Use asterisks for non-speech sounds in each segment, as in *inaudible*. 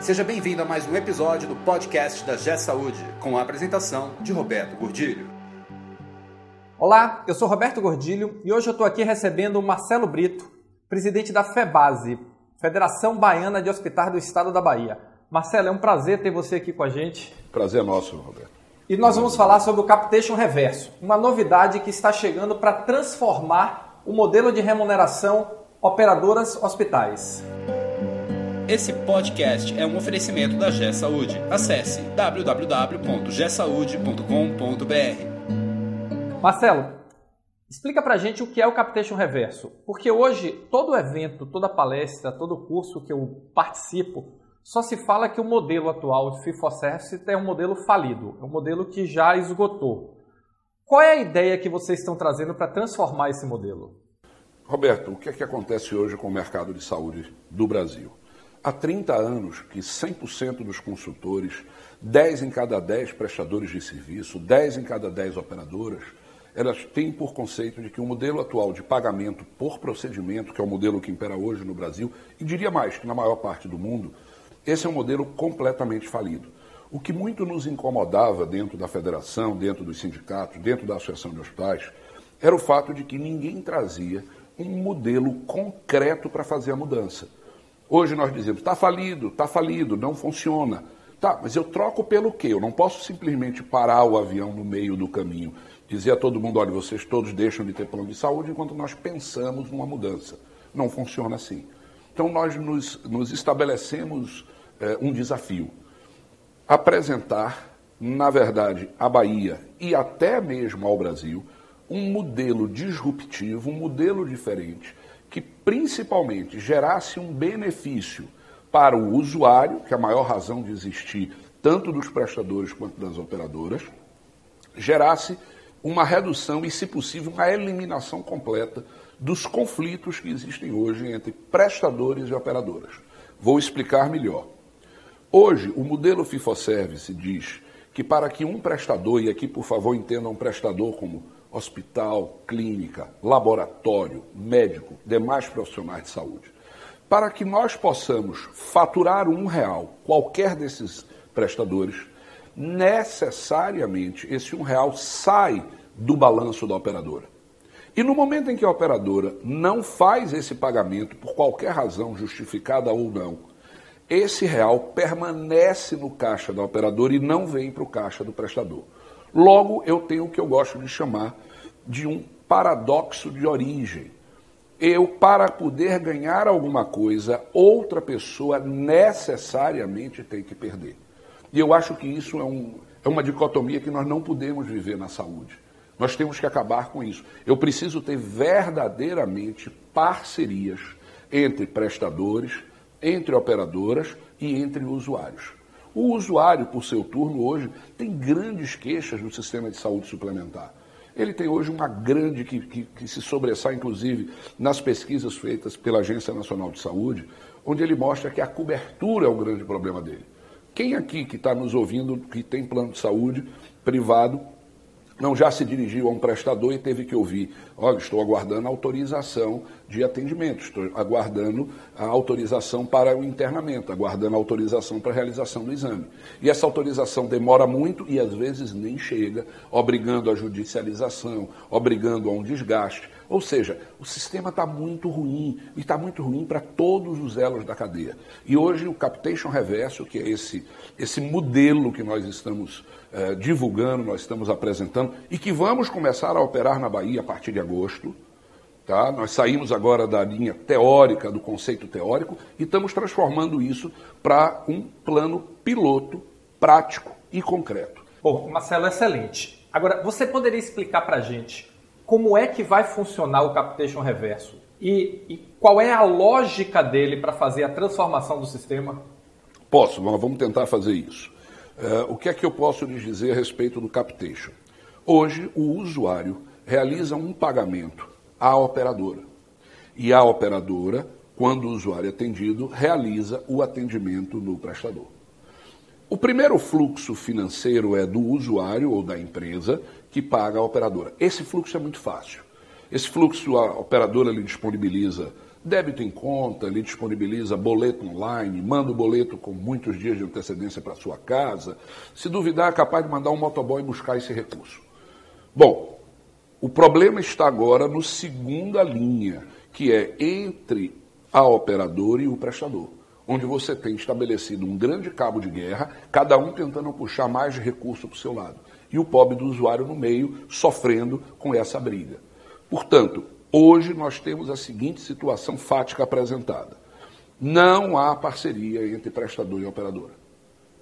Seja bem-vindo a mais um episódio do podcast da G Saúde, com a apresentação de Roberto Gordilho. Olá, eu sou Roberto Gordilho e hoje eu estou aqui recebendo o Marcelo Brito, presidente da FEBASE, Federação Baiana de Hospitais do Estado da Bahia. Marcelo, é um prazer ter você aqui com a gente. Prazer é nosso, Roberto. E nós vamos falar sobre o Capitation Reverso, uma novidade que está chegando para transformar o modelo de remuneração operadoras hospitais. Esse podcast é um oferecimento da G Saúde. Acesse www.gsaude.com.br. Marcelo, explica pra gente o que é o Capitation Reverso, porque hoje todo evento, toda palestra, todo curso que eu participo, só se fala que o modelo atual de FIFO-Service é um modelo falido, é um modelo que já esgotou. Qual é a ideia que vocês estão trazendo para transformar esse modelo? Roberto, o que é que acontece hoje com o mercado de saúde do Brasil? Há 30 anos que 100% dos consultores, 10 em cada 10 prestadores de serviço, 10 em cada 10 operadoras, elas têm por conceito de que o modelo atual de pagamento por procedimento, que é o modelo que impera hoje no Brasil, e diria mais que na maior parte do mundo, esse é um modelo completamente falido. O que muito nos incomodava dentro da federação, dentro dos sindicatos, dentro da associação de hospitais, era o fato de que ninguém trazia um modelo concreto para fazer a mudança. Hoje nós dizemos, está falido, está falido, não funciona. Tá, mas eu troco pelo quê? Eu não posso simplesmente parar o avião no meio do caminho, dizer a todo mundo, olha, vocês todos deixam de ter plano de saúde enquanto nós pensamos numa mudança. Não funciona assim. Então nós nos, nos estabelecemos é, um desafio. Apresentar, na verdade, à Bahia e até mesmo ao Brasil, um modelo disruptivo, um modelo diferente, que principalmente gerasse um benefício para o usuário, que é a maior razão de existir tanto dos prestadores quanto das operadoras, gerasse uma redução e, se possível, uma eliminação completa dos conflitos que existem hoje entre prestadores e operadoras. Vou explicar melhor. Hoje, o modelo FIFO-Service diz que para que um prestador, e aqui por favor entendam um prestador como hospital, clínica, laboratório, médico, demais profissionais de saúde. Para que nós possamos faturar um real, qualquer desses prestadores, necessariamente esse um real sai do balanço da operadora. E no momento em que a operadora não faz esse pagamento, por qualquer razão, justificada ou não, esse real permanece no caixa da operadora e não vem para o caixa do prestador. Logo, eu tenho o que eu gosto de chamar de um paradoxo de origem. Eu, para poder ganhar alguma coisa, outra pessoa necessariamente tem que perder. E eu acho que isso é, um, é uma dicotomia que nós não podemos viver na saúde. Nós temos que acabar com isso. Eu preciso ter verdadeiramente parcerias entre prestadores, entre operadoras e entre usuários. O usuário, por seu turno, hoje tem grandes queixas no sistema de saúde suplementar. Ele tem hoje uma grande que, que, que, se sobressai, inclusive, nas pesquisas feitas pela Agência Nacional de Saúde, onde ele mostra que a cobertura é o grande problema dele. Quem aqui que está nos ouvindo, que tem plano de saúde privado, não já se dirigiu a um prestador e teve que ouvir: olha, estou aguardando a autorização de atendimento, estou aguardando a autorização para o internamento, aguardando a autorização para a realização do exame. E essa autorização demora muito e às vezes nem chega, obrigando a judicialização, obrigando a um desgaste. Ou seja, o sistema está muito ruim e está muito ruim para todos os elos da cadeia. E hoje o Capitation Reverso, que é esse, esse modelo que nós estamos eh, divulgando, nós estamos apresentando e que vamos começar a operar na Bahia a partir de agosto. Tá? Nós saímos agora da linha teórica, do conceito teórico, e estamos transformando isso para um plano piloto, prático e concreto. Bom, Marcelo, excelente. Agora, você poderia explicar para a gente como é que vai funcionar o Capitation Reverso e, e qual é a lógica dele para fazer a transformação do sistema? Posso, vamos tentar fazer isso. Uh, o que é que eu posso lhes dizer a respeito do Capitation? Hoje, o usuário realiza um pagamento à operadora. E a operadora, quando o usuário é atendido, realiza o atendimento no prestador. O primeiro fluxo financeiro é do usuário ou da empresa que paga a operadora. Esse fluxo é muito fácil. Esse fluxo a operadora lhe disponibiliza Débito em conta, ele disponibiliza boleto online, manda o boleto com muitos dias de antecedência para sua casa. Se duvidar, é capaz de mandar um motoboy buscar esse recurso. Bom, o problema está agora no segunda linha, que é entre a operadora e o prestador, onde você tem estabelecido um grande cabo de guerra, cada um tentando puxar mais recurso para o seu lado, e o pobre do usuário no meio sofrendo com essa briga. Portanto, hoje nós temos a seguinte situação fática apresentada: não há parceria entre prestador e operadora.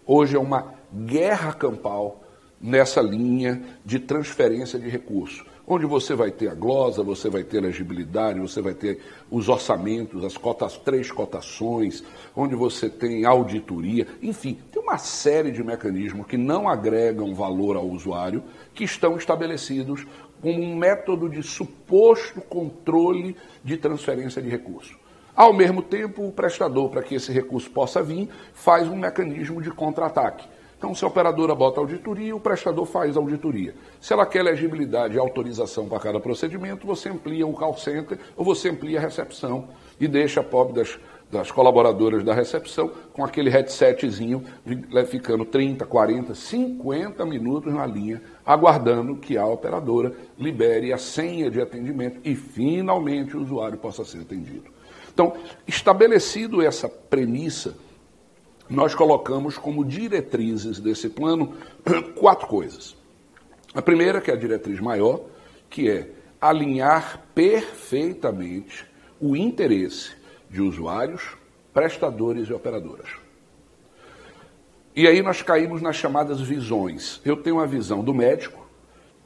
Hoje é uma guerra campal nessa linha de transferência de recursos onde você vai ter a glosa, você vai ter a legibilidade, você vai ter os orçamentos, as cotas, três cotações, onde você tem auditoria, enfim, tem uma série de mecanismos que não agregam valor ao usuário, que estão estabelecidos como um método de suposto controle de transferência de recursos. Ao mesmo tempo, o prestador, para que esse recurso possa vir, faz um mecanismo de contra-ataque então, se a operadora bota auditoria, o prestador faz auditoria. Se ela quer legibilidade e autorização para cada procedimento, você amplia o call center ou você amplia a recepção e deixa a pobre das, das colaboradoras da recepção com aquele headsetzinho ficando 30, 40, 50 minutos na linha, aguardando que a operadora libere a senha de atendimento e finalmente o usuário possa ser atendido. Então, estabelecido essa premissa, nós colocamos como diretrizes desse plano *clears throat* quatro coisas. A primeira, que é a diretriz maior, que é alinhar perfeitamente o interesse de usuários, prestadores e operadoras. E aí nós caímos nas chamadas visões. Eu tenho uma visão do médico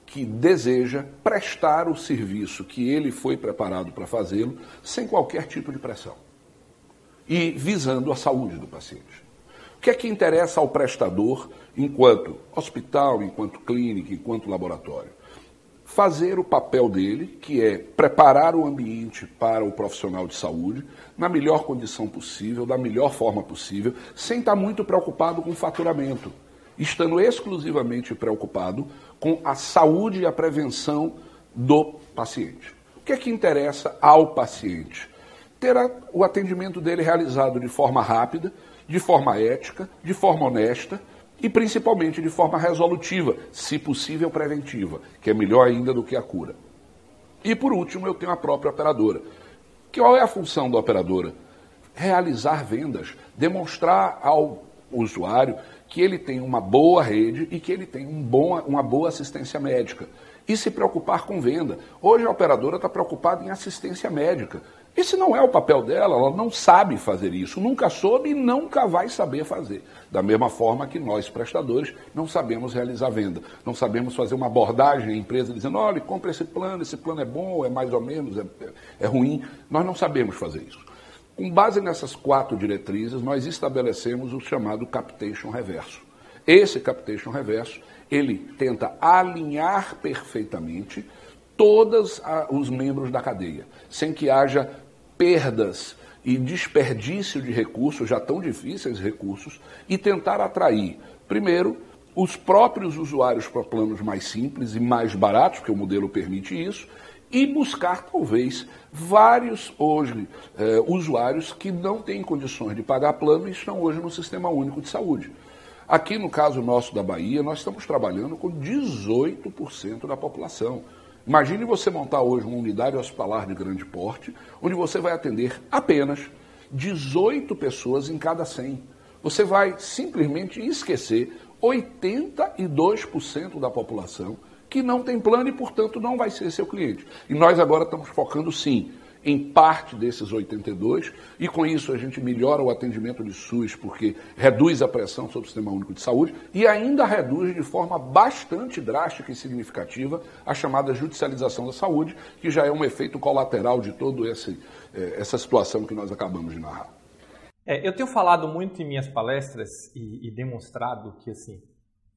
que deseja prestar o serviço que ele foi preparado para fazê-lo sem qualquer tipo de pressão e visando a saúde do paciente que é que interessa ao prestador enquanto hospital, enquanto clínica, enquanto laboratório? Fazer o papel dele, que é preparar o ambiente para o profissional de saúde na melhor condição possível, da melhor forma possível, sem estar muito preocupado com faturamento, estando exclusivamente preocupado com a saúde e a prevenção do paciente. O que é que interessa ao paciente? Ter o atendimento dele realizado de forma rápida, de forma ética, de forma honesta e principalmente de forma resolutiva, se possível preventiva, que é melhor ainda do que a cura. E por último, eu tenho a própria operadora. Qual é a função da operadora? Realizar vendas, demonstrar ao usuário que ele tem uma boa rede e que ele tem um bom, uma boa assistência médica. E se preocupar com venda. Hoje a operadora está preocupada em assistência médica. Esse não é o papel dela, ela não sabe fazer isso, nunca soube e nunca vai saber fazer. Da mesma forma que nós, prestadores, não sabemos realizar venda, não sabemos fazer uma abordagem à empresa dizendo: olha, compra esse plano, esse plano é bom, é mais ou menos, é, é ruim. Nós não sabemos fazer isso. Com base nessas quatro diretrizes, nós estabelecemos o chamado captation reverso. Esse captation reverso, ele tenta alinhar perfeitamente todos os membros da cadeia, sem que haja perdas e desperdício de recursos, já tão difíceis recursos, e tentar atrair, primeiro, os próprios usuários para planos mais simples e mais baratos, porque o modelo permite isso, e buscar, talvez, vários hoje eh, usuários que não têm condições de pagar plano e estão hoje no Sistema Único de Saúde. Aqui, no caso nosso da Bahia, nós estamos trabalhando com 18% da população. Imagine você montar hoje uma unidade hospitalar de grande porte, onde você vai atender apenas 18 pessoas em cada 100. Você vai simplesmente esquecer 82% da população que não tem plano e, portanto, não vai ser seu cliente. E nós agora estamos focando, sim, em parte desses 82, e com isso a gente melhora o atendimento de SUS, porque reduz a pressão sobre o Sistema Único de Saúde e ainda reduz de forma bastante drástica e significativa a chamada judicialização da saúde, que já é um efeito colateral de toda eh, essa situação que nós acabamos de narrar. É, eu tenho falado muito em minhas palestras e, e demonstrado que assim,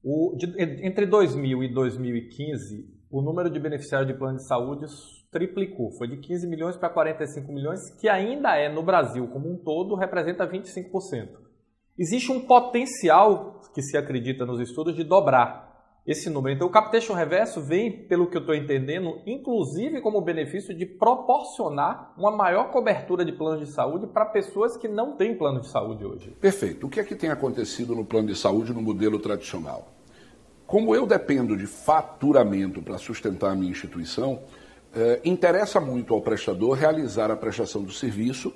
o, de, entre 2000 e 2015 o número de beneficiários de plano de saúde triplicou, foi de 15 milhões para 45 milhões, que ainda é no Brasil como um todo, representa 25%. Existe um potencial que se acredita nos estudos de dobrar esse número. Então, o capitation reverso vem, pelo que eu estou entendendo, inclusive como benefício de proporcionar uma maior cobertura de plano de saúde para pessoas que não têm plano de saúde hoje. Perfeito. O que é que tem acontecido no plano de saúde no modelo tradicional? Como eu dependo de faturamento para sustentar a minha instituição, eh, interessa muito ao prestador realizar a prestação do serviço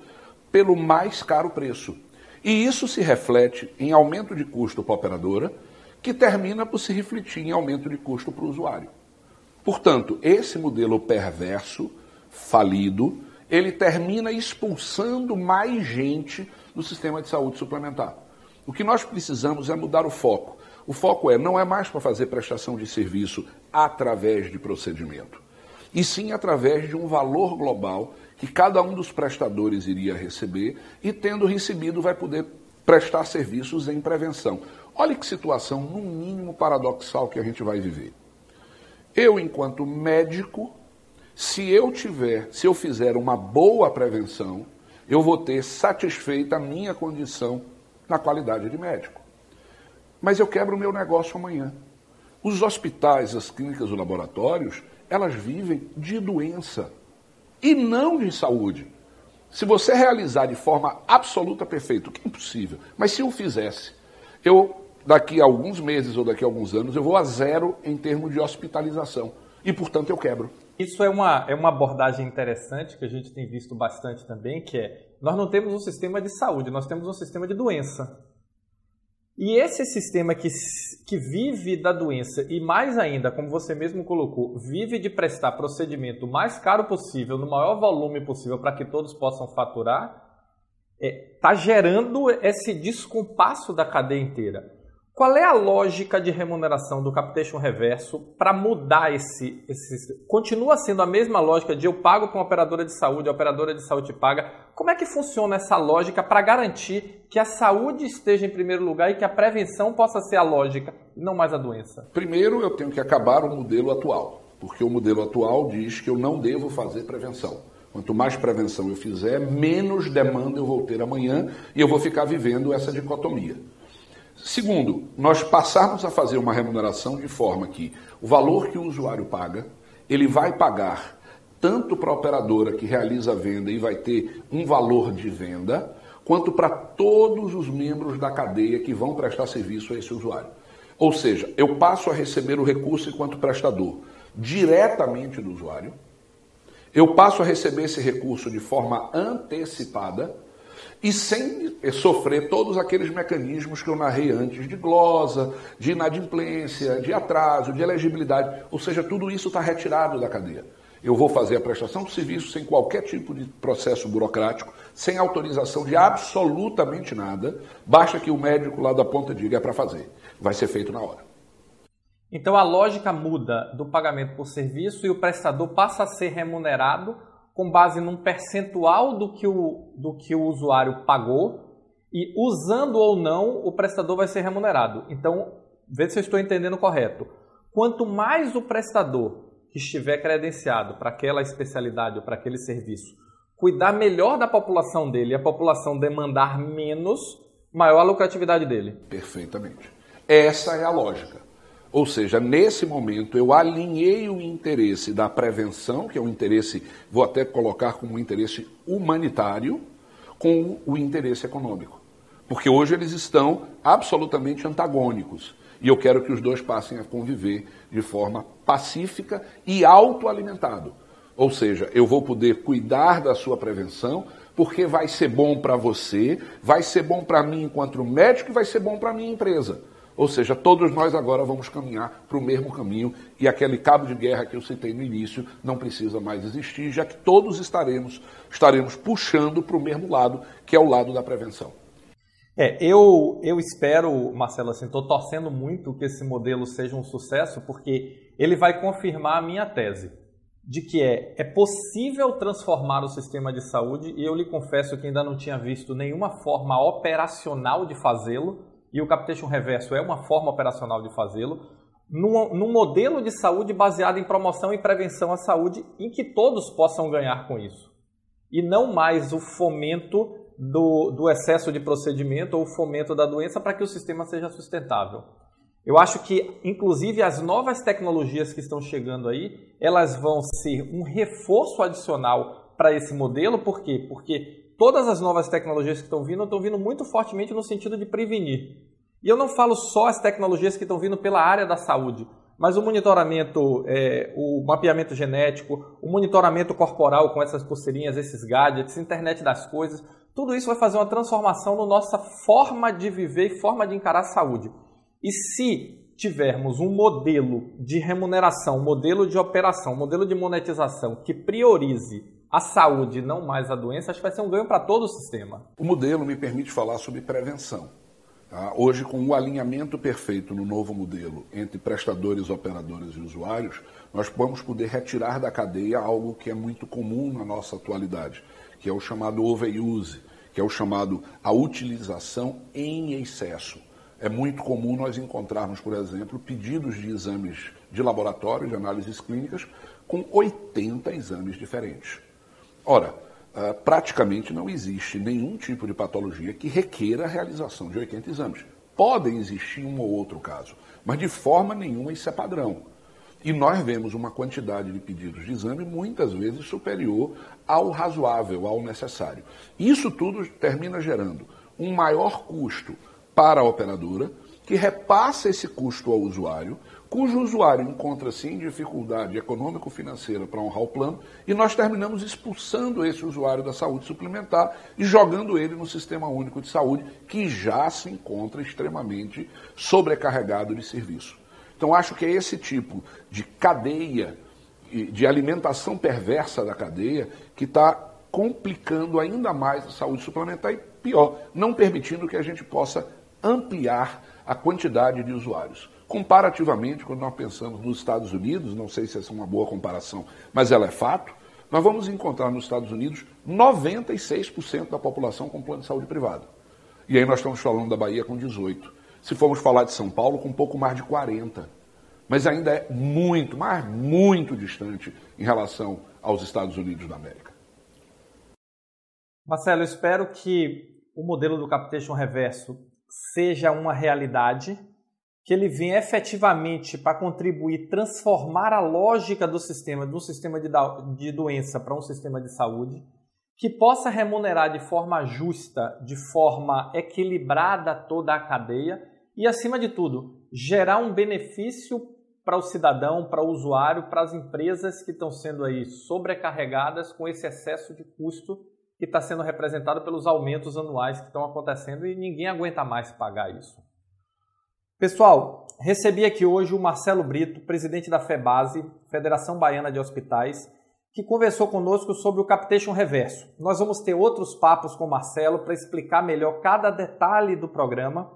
pelo mais caro preço. E isso se reflete em aumento de custo para a operadora, que termina por se refletir em aumento de custo para o usuário. Portanto, esse modelo perverso, falido, ele termina expulsando mais gente do sistema de saúde suplementar. O que nós precisamos é mudar o foco. O foco é não é mais para fazer prestação de serviço através de procedimento, e sim através de um valor global que cada um dos prestadores iria receber e, tendo recebido, vai poder prestar serviços em prevenção. Olha que situação, no mínimo, paradoxal que a gente vai viver. Eu, enquanto médico, se eu tiver, se eu fizer uma boa prevenção, eu vou ter satisfeita a minha condição na qualidade de médico. Mas eu quebro o meu negócio amanhã. Os hospitais, as clínicas, os laboratórios, elas vivem de doença e não de saúde. Se você realizar de forma absoluta perfeita, que é impossível, mas se eu fizesse, eu daqui a alguns meses ou daqui a alguns anos, eu vou a zero em termos de hospitalização. E, portanto, eu quebro. Isso é uma, é uma abordagem interessante que a gente tem visto bastante também, que é nós não temos um sistema de saúde, nós temos um sistema de doença. E esse sistema que, que vive da doença e mais ainda, como você mesmo colocou, vive de prestar procedimento mais caro possível, no maior volume possível para que todos possam faturar, está é, tá gerando esse descompasso da cadeia inteira. Qual é a lógica de remuneração do capitation reverso para mudar esse, esse. Continua sendo a mesma lógica de eu pago para uma operadora de saúde, a operadora de saúde paga. Como é que funciona essa lógica para garantir que a saúde esteja em primeiro lugar e que a prevenção possa ser a lógica, não mais a doença? Primeiro, eu tenho que acabar o modelo atual, porque o modelo atual diz que eu não devo fazer prevenção. Quanto mais prevenção eu fizer, menos demanda eu vou ter amanhã e eu vou ficar vivendo essa dicotomia. Segundo, nós passarmos a fazer uma remuneração de forma que o valor que o usuário paga, ele vai pagar tanto para a operadora que realiza a venda e vai ter um valor de venda, quanto para todos os membros da cadeia que vão prestar serviço a esse usuário. Ou seja, eu passo a receber o recurso enquanto prestador diretamente do usuário, eu passo a receber esse recurso de forma antecipada e sem sofrer todos aqueles mecanismos que eu narrei antes de glosa, de inadimplência, de atraso, de elegibilidade. Ou seja, tudo isso está retirado da cadeia. Eu vou fazer a prestação do serviço sem qualquer tipo de processo burocrático, sem autorização de absolutamente nada, basta que o médico lá da ponta diga é para fazer. Vai ser feito na hora. Então a lógica muda do pagamento por serviço e o prestador passa a ser remunerado com base num percentual do que o, do que o usuário pagou e usando ou não, o prestador vai ser remunerado. Então, vê se eu estou entendendo correto. Quanto mais o prestador que estiver credenciado para aquela especialidade ou para aquele serviço cuidar melhor da população dele e a população demandar menos, maior a lucratividade dele. Perfeitamente. Essa é a lógica. Ou seja, nesse momento eu alinhei o interesse da prevenção, que é um interesse, vou até colocar como um interesse humanitário, com o interesse econômico. Porque hoje eles estão absolutamente antagônicos. E eu quero que os dois passem a conviver de forma pacífica e autoalimentado. Ou seja, eu vou poder cuidar da sua prevenção, porque vai ser bom para você, vai ser bom para mim enquanto médico e vai ser bom para a minha empresa. Ou seja, todos nós agora vamos caminhar para o mesmo caminho e aquele cabo de guerra que eu citei no início não precisa mais existir, já que todos estaremos, estaremos puxando para o mesmo lado, que é o lado da prevenção. É, eu, eu espero, Marcelo, assim, estou torcendo muito que esse modelo seja um sucesso, porque ele vai confirmar a minha tese de que é, é possível transformar o sistema de saúde, e eu lhe confesso que ainda não tinha visto nenhuma forma operacional de fazê-lo, e o capitation reverso é uma forma operacional de fazê-lo, num, num, modelo de saúde baseado em promoção e prevenção à saúde, em que todos possam ganhar com isso. E não mais o fomento do, do excesso de procedimento ou o fomento da doença para que o sistema seja sustentável. Eu acho que, inclusive, as novas tecnologias que estão chegando aí, elas vão ser um reforço adicional para esse modelo. Por quê? Porque todas as novas tecnologias que estão vindo, estão vindo muito fortemente no sentido de prevenir. E eu não falo só as tecnologias que estão vindo pela área da saúde, mas o monitoramento, é, o mapeamento genético, o monitoramento corporal com essas pulseirinhas, esses gadgets, internet das coisas, tudo isso vai fazer uma transformação na nossa forma de viver e forma de encarar a saúde. E se tivermos um modelo de remuneração, um modelo de operação, um modelo de monetização que priorize a saúde, não mais a doença, acho que vai ser um ganho para todo o sistema. O modelo me permite falar sobre prevenção. Tá? Hoje, com o alinhamento perfeito no novo modelo entre prestadores, operadores e usuários, nós vamos poder retirar da cadeia algo que é muito comum na nossa atualidade, que é o chamado overuse, que é o chamado a utilização em excesso. É muito comum nós encontrarmos, por exemplo, pedidos de exames de laboratório, de análises clínicas, com 80 exames diferentes. Ora, uh, praticamente não existe nenhum tipo de patologia que requeira a realização de 80 exames. Podem existir um ou outro caso, mas de forma nenhuma isso é padrão. E nós vemos uma quantidade de pedidos de exame muitas vezes superior ao razoável, ao necessário. Isso tudo termina gerando um maior custo para a operadora, que repassa esse custo ao usuário, cujo usuário encontra-se em dificuldade econômico-financeira para honrar o plano, e nós terminamos expulsando esse usuário da saúde suplementar e jogando ele no Sistema Único de Saúde, que já se encontra extremamente sobrecarregado de serviço. Então, acho que é esse tipo de cadeia, de alimentação perversa da cadeia, que está complicando ainda mais a saúde suplementar e, pior, não permitindo que a gente possa ampliar a quantidade de usuários. Comparativamente, quando nós pensamos nos Estados Unidos, não sei se essa é uma boa comparação, mas ela é fato, nós vamos encontrar nos Estados Unidos 96% da população com plano de saúde privado. E aí nós estamos falando da Bahia com 18. Se formos falar de São Paulo, com um pouco mais de 40. Mas ainda é muito, mas muito distante em relação aos Estados Unidos da América. Marcelo, eu espero que o modelo do capitation reverso seja uma realidade que ele venha efetivamente para contribuir, transformar a lógica do sistema, de um sistema de, de doença para um sistema de saúde, que possa remunerar de forma justa, de forma equilibrada toda a cadeia e, acima de tudo, gerar um benefício para o cidadão, para o usuário, para as empresas que estão sendo aí sobrecarregadas com esse excesso de custo que está sendo representado pelos aumentos anuais que estão acontecendo e ninguém aguenta mais pagar isso. Pessoal, recebi aqui hoje o Marcelo Brito, presidente da FEBASE, Federação Baiana de Hospitais, que conversou conosco sobre o Capitation Reverso. Nós vamos ter outros papos com o Marcelo para explicar melhor cada detalhe do programa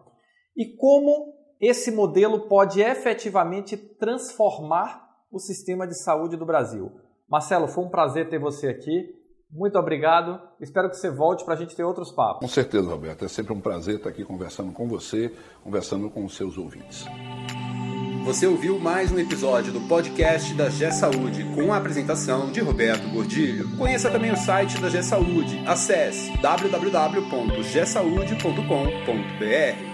e como esse modelo pode efetivamente transformar o sistema de saúde do Brasil. Marcelo, foi um prazer ter você aqui. Muito obrigado. Espero que você volte para a gente ter outros papos. Com certeza, Roberto. É sempre um prazer estar aqui conversando com você, conversando com os seus ouvintes. Você ouviu mais um episódio do podcast da G Saúde com a apresentação de Roberto Gordilho. Conheça também o site da G Saúde. Acesse www.gsaude.com.br.